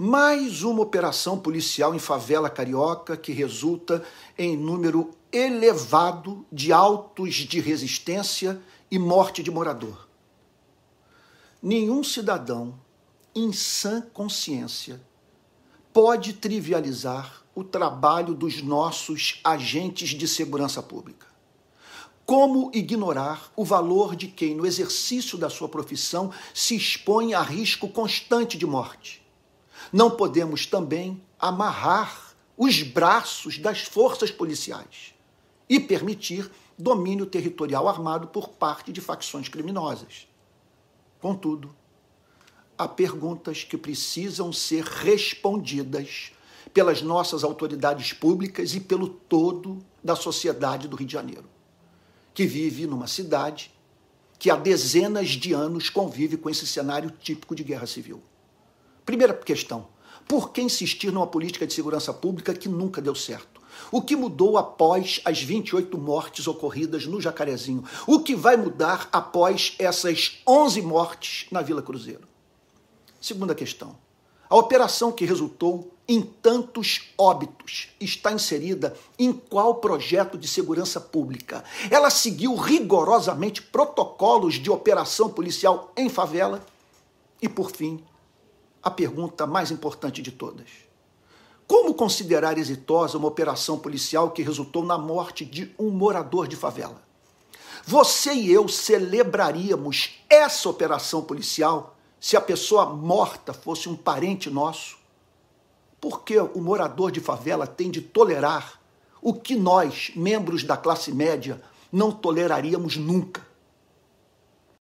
mais uma operação policial em favela carioca que resulta em número elevado de autos de resistência e morte de morador. Nenhum cidadão em sã consciência pode trivializar o trabalho dos nossos agentes de segurança pública. Como ignorar o valor de quem, no exercício da sua profissão, se expõe a risco constante de morte? Não podemos também amarrar os braços das forças policiais e permitir domínio territorial armado por parte de facções criminosas. Contudo, há perguntas que precisam ser respondidas pelas nossas autoridades públicas e pelo todo da sociedade do Rio de Janeiro, que vive numa cidade que há dezenas de anos convive com esse cenário típico de guerra civil. Primeira questão: por que insistir numa política de segurança pública que nunca deu certo? O que mudou após as 28 mortes ocorridas no Jacarezinho? O que vai mudar após essas 11 mortes na Vila Cruzeiro? Segunda questão. A operação que resultou em tantos óbitos está inserida em qual projeto de segurança pública? Ela seguiu rigorosamente protocolos de operação policial em favela? E, por fim, a pergunta mais importante de todas como considerar exitosa uma operação policial que resultou na morte de um morador de favela? Você e eu celebraríamos essa operação policial se a pessoa morta fosse um parente nosso? Porque o morador de favela tem de tolerar o que nós, membros da classe média, não toleraríamos nunca.